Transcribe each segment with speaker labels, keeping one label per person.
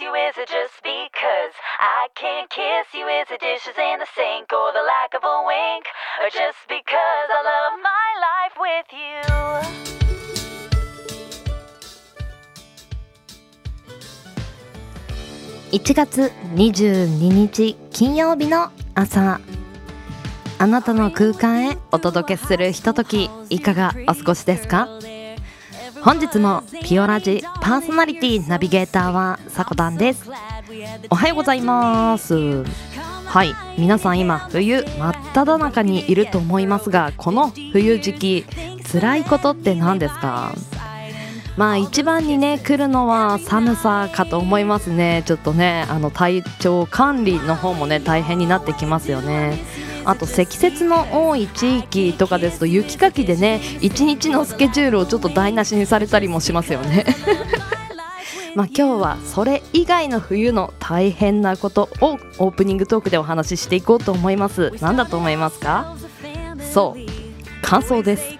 Speaker 1: you? Is it just because I can't kiss you? Is it dishes in the sink or the lack of a wink? Or just because I love my life with you?
Speaker 2: 1月22日金曜日の朝あなたの空間へお届けするひとときいかがお過ごしですか本日もピオラジパーソナリティナビゲーターはさこたんです。おはようございます。はい皆さん今冬真っ只中にいると思いますがこの冬時期辛いことって何ですか？まあ一番にね来るのは寒さかと思いますね。ちょっとねあの体調管理の方もね大変になってきますよね。あと積雪の多い地域とかですと雪かきでね一日のスケジュールをちょっと台無しにされたりもしますよね。まあ今日はそれ以外の冬の大変なことをオープニングトークでお話ししていこうと思います。何だと思いますか？そう乾燥です。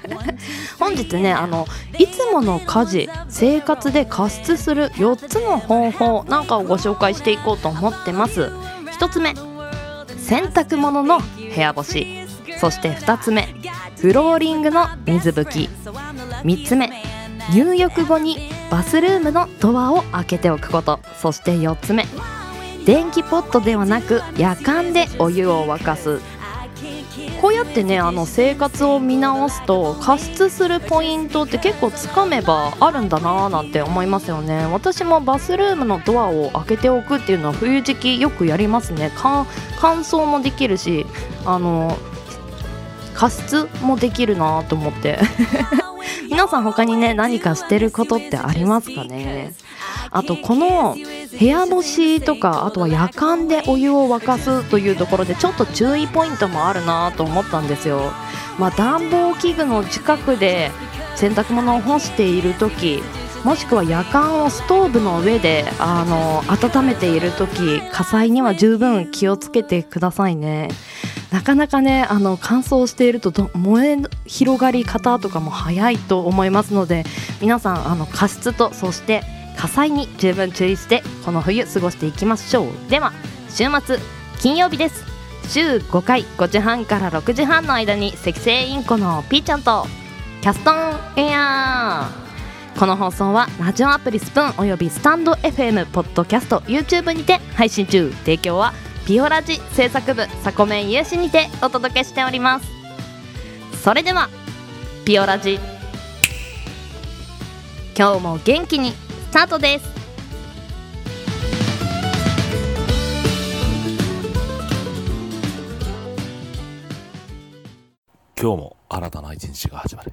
Speaker 2: 本日ねあのいつもの家事生活で加湿する4つの方法なんかをご紹介していこうと思ってます。1つ目洗濯物の部屋干し。そして2つ目フローリングの水拭き。3つ目入浴後にバスルームのドアを開けておくこと。そして4つ目電気ポットではなく夜間でお湯を沸かす。こうやってねあの生活を見直すと加湿するポイントって結構つかめばあるんだなーなんて思いますよね。私もバスルームのドアを開けておくっていうのは冬時期よくやりますね。乾燥もできるしあの加湿もできるなと思って。皆さん他にね何かしてることってありますかね？あとこの部屋干しとかあとは夜間でお湯を沸かすというところでちょっと注意ポイントもあるなと思ったんですよ、まあ、暖房器具の近くで洗濯物を干している時もしくは夜間をストーブの上であの温めている時火災には十分気をつけてくださいね。なかなかねあの乾燥していると燃え広がり方とかも早いと思いますので皆さんあの加湿とそして火災に十分注意してこの冬過ごしていきましょうでは週末金曜日です。週5回5時半から6時半の間に赤星インコのピーちゃんとキャストンエアーこの放送はラジオアプリスプーンおよびスタンド FM ポッドキャスト YouTube にて配信中。提供はピオラジ。制作部サコメン有志にてお届けしておりますそれではピオラジ。今日も元気に。スタートです。
Speaker 3: 今日も新たな一日が始まる。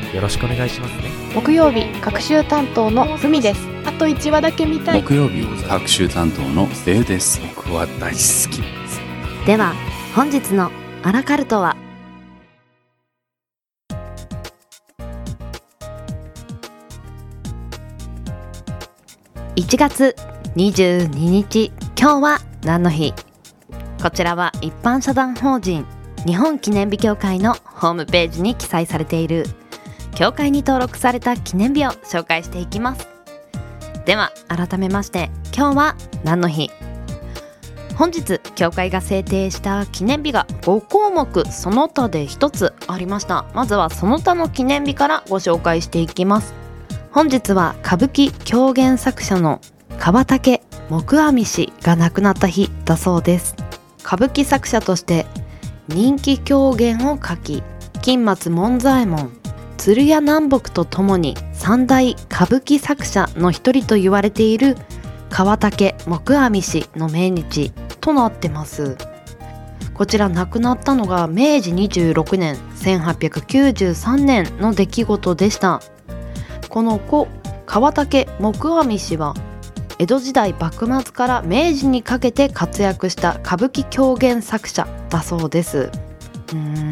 Speaker 4: よろしくお願いしますね。
Speaker 5: 木曜日各週担当のふみです。あと1話だけ見たい。
Speaker 6: 木曜日各週担当のデウです。僕は大好き。です
Speaker 2: では本日のアラカルトは？1月22日今日は何の日？こちらは一般社団法人日本記念日協会のホームページに記載されている協会に登録された記念日を紹介していきます。では改めまして今日は何の日本日協会が制定した記念日が5項目。その他で1つありましたまずはその他の記念日からご紹介していきます。本日は歌舞伎狂言作者の川竹木阿弥氏が亡くなった日だそうです。歌舞伎作者として人気狂言を書き金松門左衛門鶴屋南北とともに三大歌舞伎作者の一人と言われている川竹木阿弥氏の命日となってます。こちら亡くなったのが明治26年1893年の出来事でした。この故川竹木阿弥氏は江戸時代幕末から明治にかけて活躍した歌舞伎狂言作者だそうです。うーん。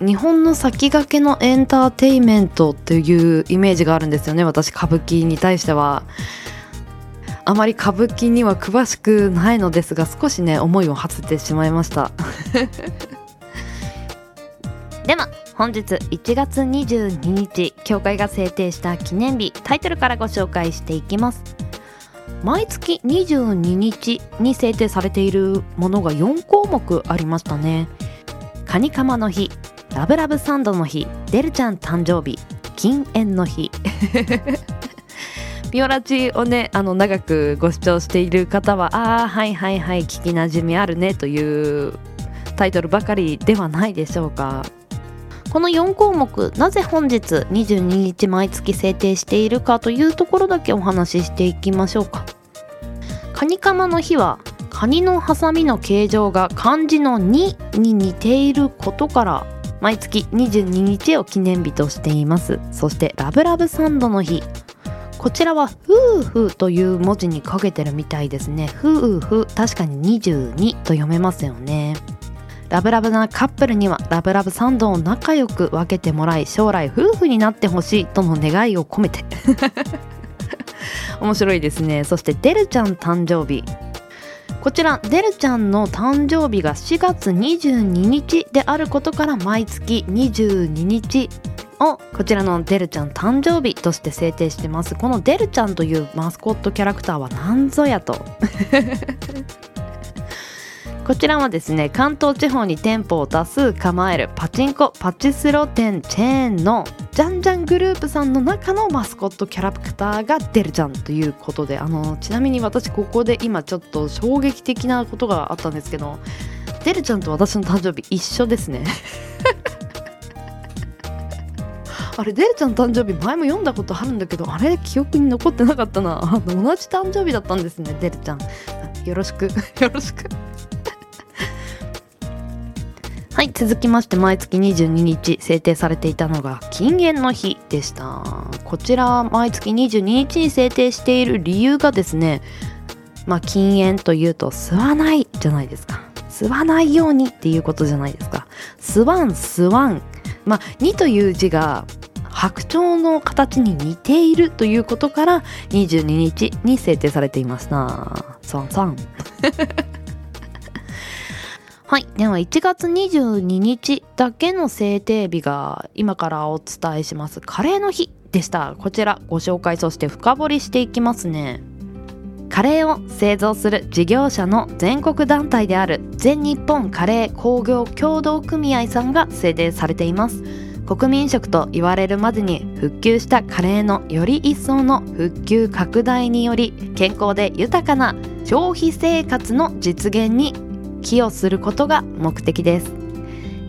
Speaker 2: 日本の先駆けのエンターテイメントっていうイメージがあるんですよね私歌舞伎に対しては。あまり歌舞伎には詳しくないのですが少しね思いを馳せてしまいました。では本日1月22日協会が制定した記念日タイトルからご紹介していきます。毎月22日に制定されているものが4項目ありましたね。カニカマの日ラブラブサンドの日デルちゃん誕生日禁煙の日。ピオラチをねあの長くご視聴している方はああはいはいはい聞きなじみあるねというタイトルばかりではないでしょうか。この4項目なぜ本日22日毎月制定しているかというところだけお話ししていきましょうか。カニカマの日はカニのハサミの形状が漢字の2に似ていることから毎月22日を記念日としています。そしてラブラブサンドの日。こちらは夫婦という文字にかけてるみたいですね。夫婦確かに22と読めますよね。ラブラブなカップルにはラブラブサンドを仲良く分けてもらい将来夫婦になってほしいとの願いを込めて。面白いですね。そしてデルちゃん誕生日。こちらデルちゃんの誕生日が4月22日であることから毎月22日をこちらのデルちゃん誕生日として制定してます。このデルちゃんというマスコットキャラクターは何ぞやと。こちらはですね関東地方に店舗を多数構えるパチンコパチスロ店チェーンのジャンジャングループさんの中のマスコットキャラクターがデルちゃんということであのちなみに私ここで今ちょっと衝撃的なことがあったんですけどデルちゃんと私の誕生日一緒ですね。あれデルちゃん誕生日前も読んだことあるんだけどあれ記憶に残ってなかったな。同じ誕生日だったんですねデルちゃん。よろしく。よろしく。はい続きまして毎月22日制定されていたのが禁煙の日でした。こちら毎月22日に制定している理由がですねまあ禁煙というと吸わないじゃないですか。吸わないようにっていうことじゃないですか。吸わん吸わん。まあ2という字が白鳥の形に似ているということから22日に制定されていました。さんさん。はい。では、1月22日だけの制定日が今からお伝えします。カレーの日でした。こちらご紹介、そして深掘りしていきますね。カレーを製造する事業者の全国団体である全日本カレー工業協同組合さんが制定されています。国民食と言われるまでに復旧したカレーのより一層の復旧拡大により健康で豊かな消費生活の実現に寄与することが目的です。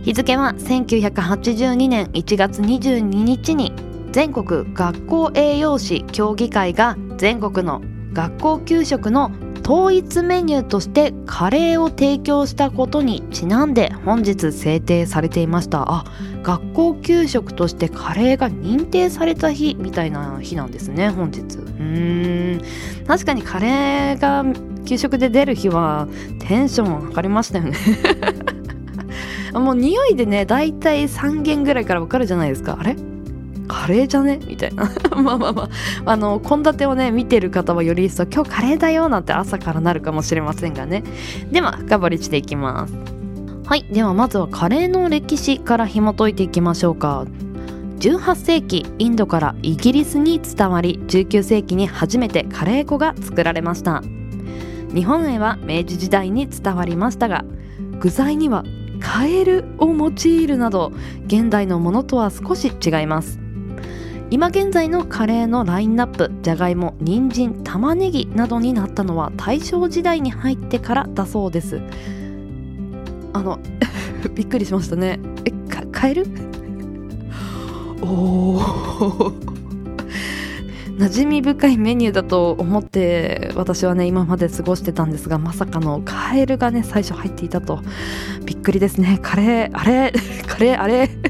Speaker 2: 日付は1982年1月22日に全国学校栄養士協議会が全国の学校給食の統一メニューとしてカレーを提供したことにちなんで本日制定されていました。あ学校給食としてカレーが認定された日みたいな日なんですね本日。うーん。確かにカレーが給食で出る日はテンション上がりましたよね。もう匂いでねだいたい3軒ぐらいからわかるじゃないですか。あれ？カレーじゃね？みたいな。まあまあまあ。あの献立をね見てる方はより一層今日カレーだよなんて朝からなるかもしれませんがね。では深掘りしていきます。はい。ではまずはカレーの歴史から紐解いていきましょうか。18世紀インドからイギリスに伝わり19世紀に初めてカレー粉が作られました。日本へは明治時代に伝わりましたが具材にはカエルを用いるなど現代のものとは少し違います。今現在のカレーのラインナップじゃがいも人参玉ねぎなどになったのは大正時代に入ってからだそうです。あの びっくりしましたね。えカエル？おー。馴染み深いメニューだと思って私はね今まで過ごしてたんですがまさかのカエルがね最初入っていたと。びっくりですね。カレーあれ？カレーあれ？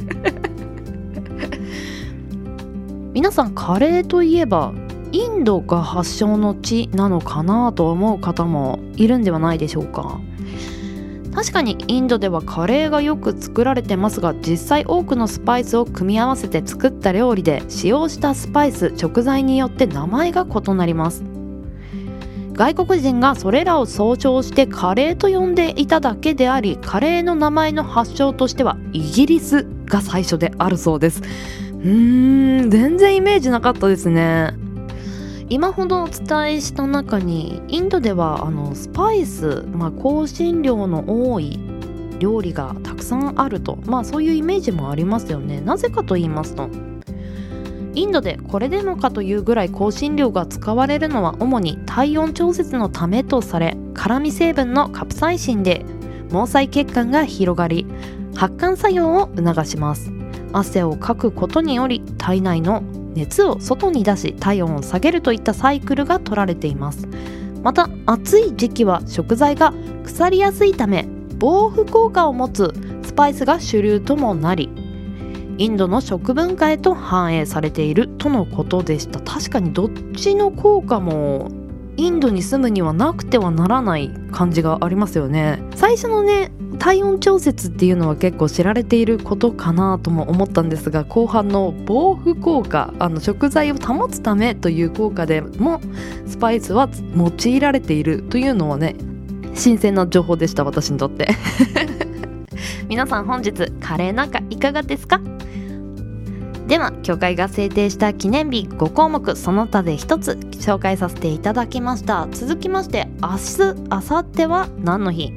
Speaker 2: 皆さんカレーといえばインドが発祥の地なのかなと思う方もいるんではないでしょうか？確かにインドではカレーがよく作られてますが実際多くのスパイスを組み合わせて作った料理で使用したスパイス食材によって名前が異なります。外国人がそれらを総称してカレーと呼んでいただけでありカレーの名前の発祥としてはイギリスが最初であるそうです。うーん全然イメージなかったですね。今ほどお伝えした中にインドではあのスパイス、まあ、香辛料の多い料理がたくさんあると。まあそういうイメージもありますよね。なぜかと言いますとインドでこれでもかというぐらい香辛料が使われるのは主に体温調節のためとされ辛味成分のカプサイシンで毛細血管が広がり発汗作用を促します。汗をかくことにより体内の熱を外に出し体温を下げるといったサイクルが取られています。また暑い時期は食材が腐りやすいため防腐効果を持つスパイスが主流ともなりインドの食文化へと反映されているとのことでした。確かにどっちの効果もインドに住むにはなくてはならない感じがありますよね。最初のね体温調節っていうのは結構知られていることかなとも思ったんですが後半の防腐効果あの食材を保つためという効果でもスパイスは用いられているというのはね新鮮な情報でした私にとって。皆さん本日カレーなんかいかがですか？では協会が制定した記念日5項目その他で1つ紹介させていただきました。続きまして明日明後日は何の日？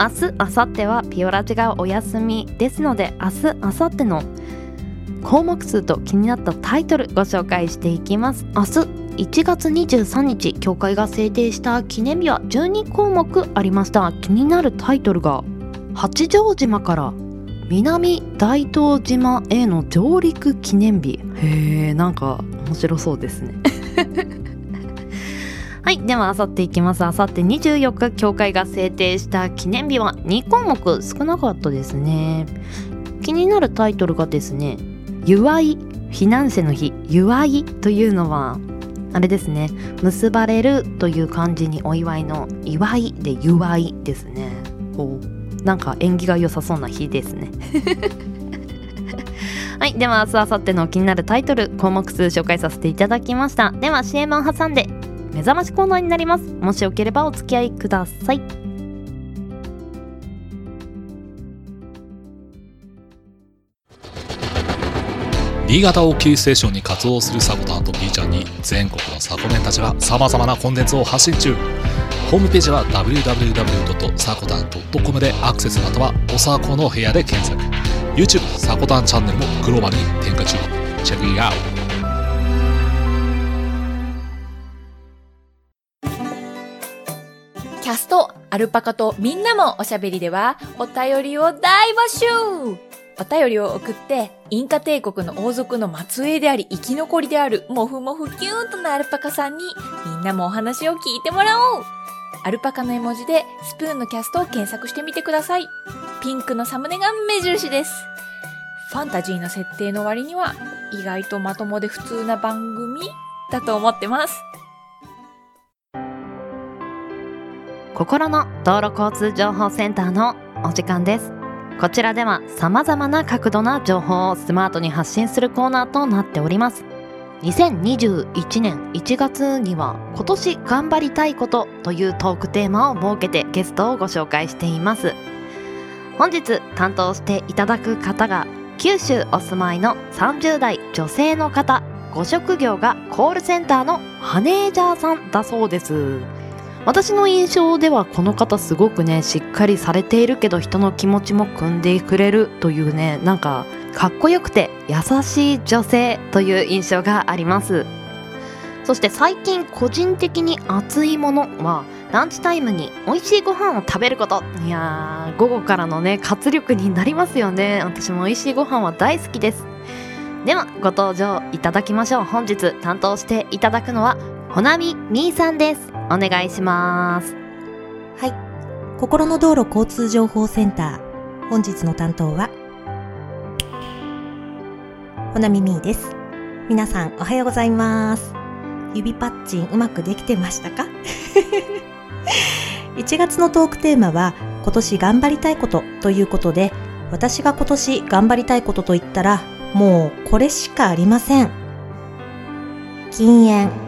Speaker 2: 明日明後日はピオラジがお休みですので明日明後日の項目数と気になったタイトルご紹介していきます。明日1月23日協会が制定した記念日は12項目ありました。気になるタイトルが八丈島から南大東島への上陸記念日。へえなんか面白そうですね。はいではあさっていきます。あさって24日協会が制定した記念日は2項目少なかったですね。気になるタイトルがですね「祝いフィナンシェの日」「祝い」というのはあれですね結ばれるという漢字にお祝いの「祝い」で「祝い」ですね。ほうなんか縁起が良さそうな日ですね。はいでは明日明後日の気になるタイトル項目数紹介させていただきました。では CM を挟んで。目覚ましコーナーになります。もしよければお付き合いください。
Speaker 7: 新潟をキーステーションに活動するサコタンと B ちゃんに全国のサコメンたちは様々なコンテンツを発信中。ホームページは www. サコタン .com でアクセスまたはおさこの部屋で検索。YouTube サコタンチャンネルもグローバルに展開中。チェックイアウ
Speaker 8: キアルパカとみんなもおしゃべりでは、お便りを大募集お便りを送って、インカ帝国の王族の末裔であり、生き残りである、もふもふキューンとなアルパカさんに、みんなもお話を聞いてもらおうアルパカの絵文字で、スプーンのキャストを検索してみてください。ピンクのサムネが目印です。ファンタジーな設定の割には、意外とまともで普通な番組だと思ってます。
Speaker 2: 心の道路交通情報センターのお時間です。こちらでは様々な角度な情報をスマートに発信するコーナーとなっております。2021年1月には今年頑張りたいことというトークテーマを設けてゲストをご紹介しています。本日担当していただく方が九州お住まいの30代女性の方。ご職業がコールセンターのマネージャーさんだそうです。私の印象ではこの方すごくねしっかりされているけど人の気持ちも汲んでくれるというねなんかかっこよくて優しい女性という印象があります。そして最近個人的に熱いものはランチタイムに美味しいご飯を食べること。いやー午後からのね活力になりますよね。私も美味しいご飯は大好きです。ではご登場いただきましょう。本日担当していただくのはほなみみーさんです。お願いします。
Speaker 9: はい。心の道路交通情報センター。本日の担当はほなみみーです。皆さんおはようございます。指パッチンうまくできてましたか？1月のトークテーマは今年頑張りたいことということで私が今年頑張りたいことと言ったらもうこれしかありません。禁煙。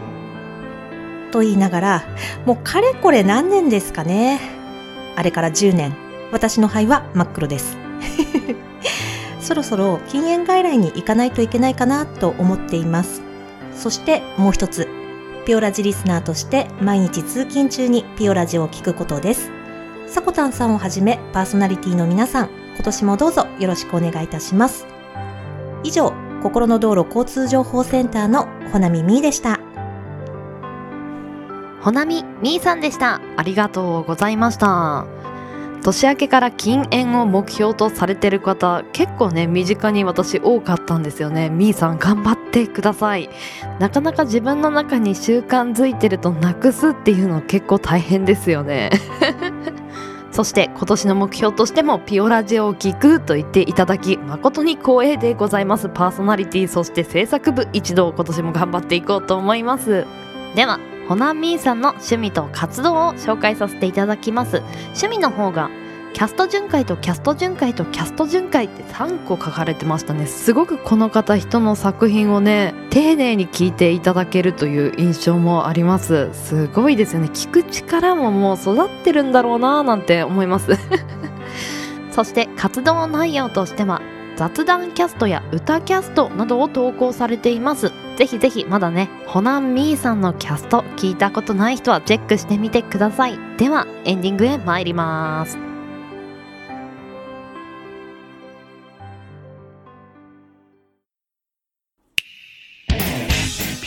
Speaker 9: と言いながらもうかれこれ何年ですかね。あれから10年。私の肺は真っ黒です。そろそろ禁煙外来に行かないといけないかなと思っています。そしてもう一つ。ピオラジリスナーとして毎日通勤中にピオラジを聞くことです。さこたんさんをはじめパーソナリティの皆さん今年もどうぞよろしくお願いいたします。以上心の道路交通情報センターのほなみみーでした。
Speaker 2: ほなみみーさんでした。ありがとうございました。年明けから禁煙を目標とされてる方結構ね身近に私多かったんですよね。みーさん頑張ってください。なかなか自分の中に習慣づいてるとなくすっていうの結構大変ですよね。そして今年の目標としてもピオラジオを聞くと言っていただき誠に光栄でございます。パーソナリティそして制作部一同今年も頑張っていこうと思います。ではほなみーさんの趣味と活動を紹介させていただきます。趣味の方がキャスト巡回とキャスト巡回とキャスト巡回って3個書かれてましたね。すごくこの方人の作品をね丁寧に聞いていただけるという印象もあります。すごいですよね。聞く力ももう育ってるんだろうななんて思います。そして活動内容としては雑談キャストや歌キャストなどを投稿されています。ぜひぜひまだねホナンミーさんのキャスト聞いたことない人はチェックしてみてください。ではエンディングへ参ります。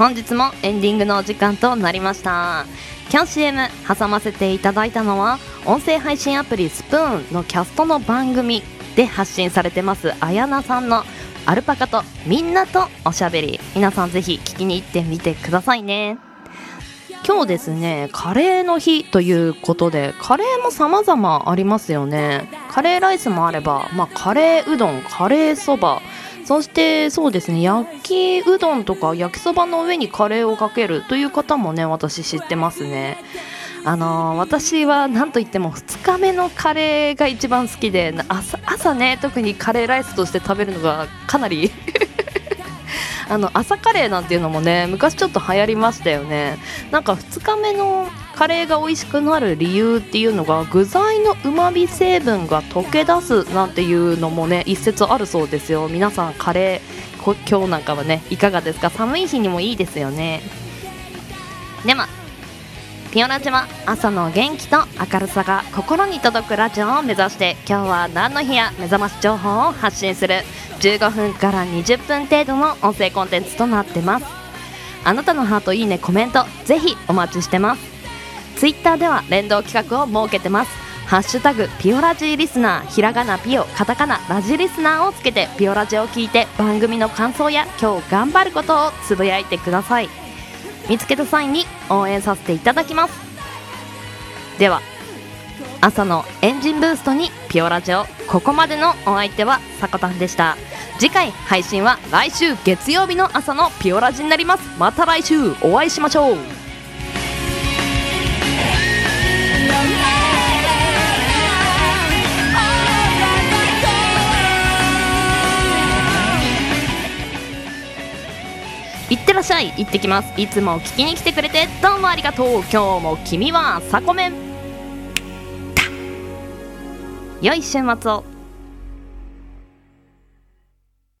Speaker 2: 本日もエンディングのお時間となりました。キャン CM 挟ませていただいたのは音声配信アプリスプーンのキャストの番組で発信されてますあやなさんのアルパカとみんなとおしゃべり。皆さんぜひ聞きに行ってみてくださいね。今日ですねカレーの日ということでカレーも様々ありますよね。カレーライスもあれば、まあ、カレーうどんカレーそばそしてそうですね焼きうどんとか焼きそばの上にカレーをかけるという方もね私知ってますね。あのー私は何といっても2日目のカレーが一番好きで朝朝ね特にカレーライスとして食べるのがかなりあの朝カレーなんていうのもね昔ちょっと流行りましたよね。なんか2日目のカレーが美味しくなる理由っていうのが具材のうまみ成分が溶け出すなんていうのもね一説あるそうですよ。皆さんカレー今日なんかはねいかがですか？寒い日にもいいですよね。でもピオラジは朝の元気と明るさが心に届くラジオを目指して今日は何の日や目覚まし情報を発信する。15分から20分程度の音声コンテンツとなってます。あなたのハートいいねコメントぜひお待ちしてます。ツイッターでは連動企画を設けてます。ハッシュタグピオラジーリスナーひらがなピオカタカナラジリスナーをつけてピオラジを聞いて番組の感想や今日頑張ることをつぶやいてください。見つけた際に応援させていただきます。では朝のエンジンブーストにピオラジオここまでのお相手はさこたんでした。次回配信は来週月曜日の朝のピオラジになります。また来週お会いしましょう。いってらっしゃい。行ってきます。いつも聞きに来てくれてどうもありがとう。今日も君はサコメン。良い週末を。